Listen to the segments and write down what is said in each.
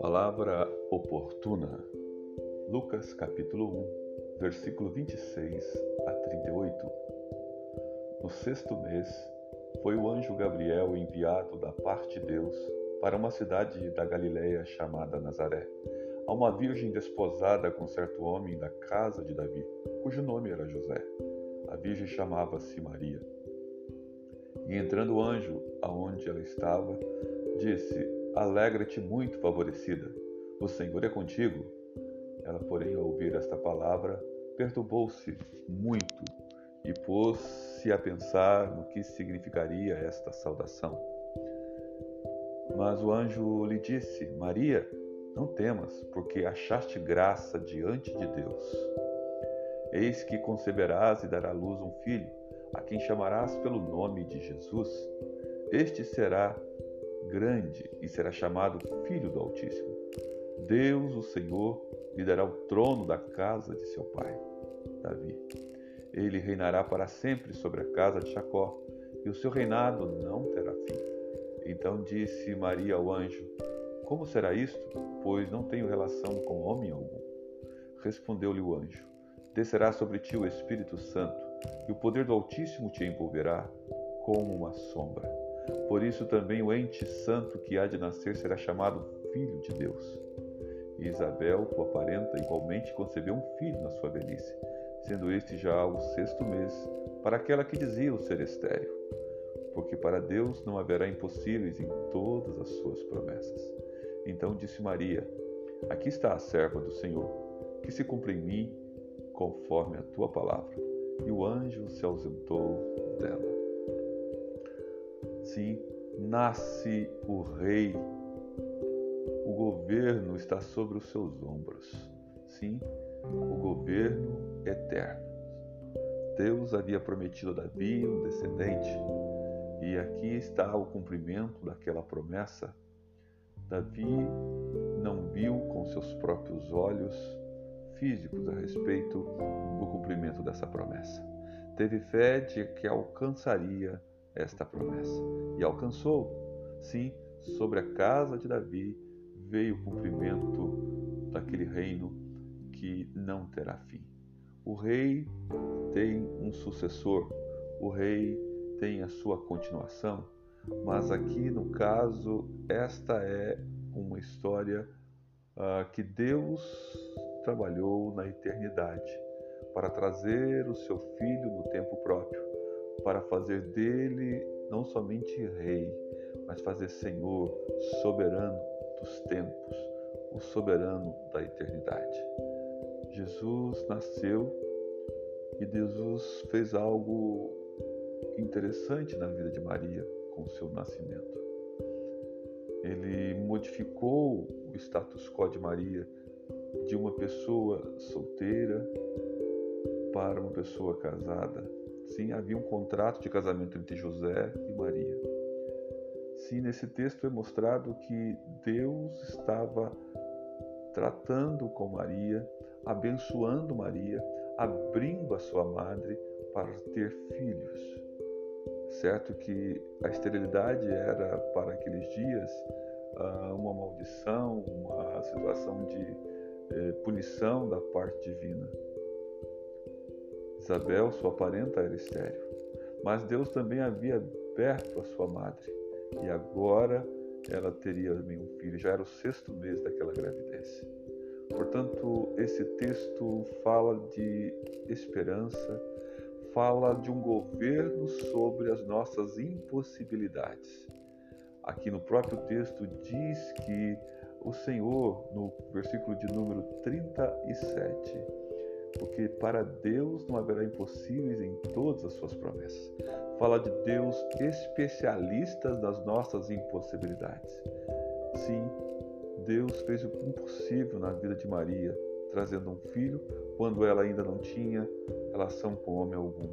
Palavra oportuna. Lucas capítulo 1, versículo 26 a 38. No sexto mês, foi o anjo Gabriel enviado da parte de Deus para uma cidade da Galiléia chamada Nazaré, a uma virgem desposada com certo homem da casa de Davi, cujo nome era José. A virgem chamava-se Maria. E entrando o anjo aonde ela estava, disse: Alegra-te muito, favorecida, o Senhor é contigo. Ela, porém, ao ouvir esta palavra, perturbou-se muito e pôs-se a pensar no que significaria esta saudação. Mas o anjo lhe disse: Maria, não temas, porque achaste graça diante de Deus. Eis que conceberás e dará à luz um filho, a quem chamarás pelo nome de Jesus. Este será grande e será chamado Filho do Altíssimo. Deus, o Senhor, lhe dará o trono da casa de seu pai, Davi. Ele reinará para sempre sobre a casa de Jacó, e o seu reinado não terá fim. Então disse Maria ao anjo: como será isto? Pois não tenho relação com homem algum. Respondeu-lhe o anjo: Descerá sobre ti o Espírito Santo, e o poder do Altíssimo te envolverá como uma sombra. Por isso também o ente santo que há de nascer será chamado Filho de Deus. E Isabel, tua parenta, igualmente concebeu um filho na sua velhice, sendo este já o sexto mês, para aquela que dizia o ser estéreo. Porque para Deus não haverá impossíveis em todas as suas promessas. Então disse Maria: Aqui está a serva do Senhor, que se cumpra em mim conforme a tua palavra. E o anjo se ausentou dela. Sim, nasce o rei. O governo está sobre os seus ombros. Sim, o governo eterno. Deus havia prometido a Davi um descendente, e aqui está o cumprimento daquela promessa Davi não viu com seus próprios olhos a respeito do cumprimento dessa promessa. Teve fé de que alcançaria esta promessa e alcançou. Sim, sobre a casa de Davi veio o cumprimento daquele reino que não terá fim. O rei tem um sucessor, o rei tem a sua continuação, mas aqui no caso, esta é uma história uh, que Deus trabalhou na eternidade para trazer o seu filho no tempo próprio, para fazer dele não somente rei, mas fazer Senhor, soberano dos tempos, o soberano da eternidade. Jesus nasceu e Jesus fez algo interessante na vida de Maria com o seu nascimento. Ele modificou o status quo de Maria de uma pessoa solteira para uma pessoa casada. Sim, havia um contrato de casamento entre José e Maria. Sim, nesse texto é mostrado que Deus estava tratando com Maria, abençoando Maria, abrindo a sua madre para ter filhos certo que a esterilidade era para aqueles dias ah, uma maldição, uma situação de eh, punição da parte divina. Isabel, sua parenta, era estéril, mas Deus também havia aberto a sua madre e agora ela teria um filho, já era o sexto mês daquela gravidez. Portanto, esse texto fala de esperança, fala de um governo sobre as nossas impossibilidades. Aqui no próprio texto diz que o Senhor, no versículo de número 37, porque para Deus não haverá impossíveis em todas as suas promessas. Fala de Deus especialista nas nossas impossibilidades. Sim, Deus fez o impossível na vida de Maria, trazendo um filho quando ela ainda não tinha relação com homem algum.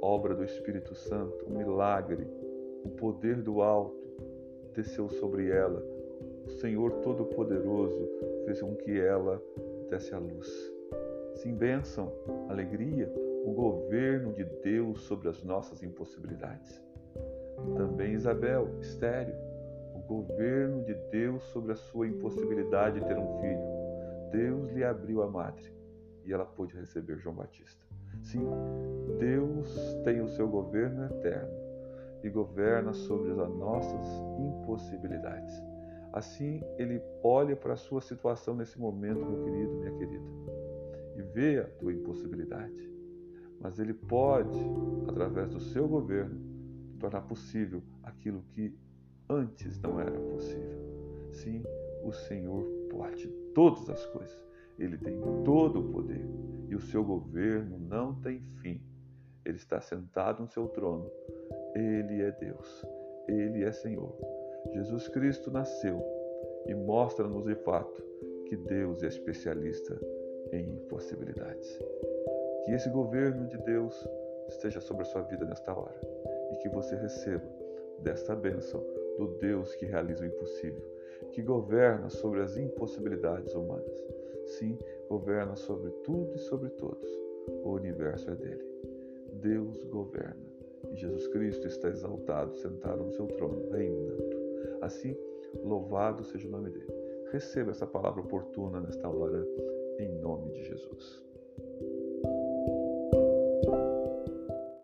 Obra do Espírito Santo, um milagre, o poder do alto desceu sobre ela. O Senhor Todo-Poderoso fez com que ela desse a luz. Sim, bênção, alegria, o governo de Deus sobre as nossas impossibilidades. também Isabel, estéreo, o governo de Deus sobre a sua impossibilidade de ter um filho. Deus lhe abriu a madre e ela pôde receber João Batista. Sim, Deus tem o seu governo eterno e governa sobre as nossas impossibilidades. Assim, ele olha para a sua situação nesse momento, meu querido, minha querida, e vê a tua impossibilidade. Mas ele pode, através do seu governo, tornar possível aquilo que antes não era possível. Sim, o Senhor pode todas as coisas. Ele tem todo o poder e o seu governo não tem fim. Ele está sentado no seu trono. Ele é Deus. Ele é Senhor. Jesus Cristo nasceu e mostra-nos de fato que Deus é especialista em impossibilidades. Que esse governo de Deus esteja sobre a sua vida nesta hora e que você receba desta bênção do Deus que realiza o impossível, que governa sobre as impossibilidades humanas. Sim, governa sobre tudo e sobre todos. O universo é dele. Deus governa e Jesus Cristo está exaltado, sentado no seu trono, reinando. Assim, louvado seja o nome dele. Receba essa palavra oportuna nesta hora, em nome de Jesus.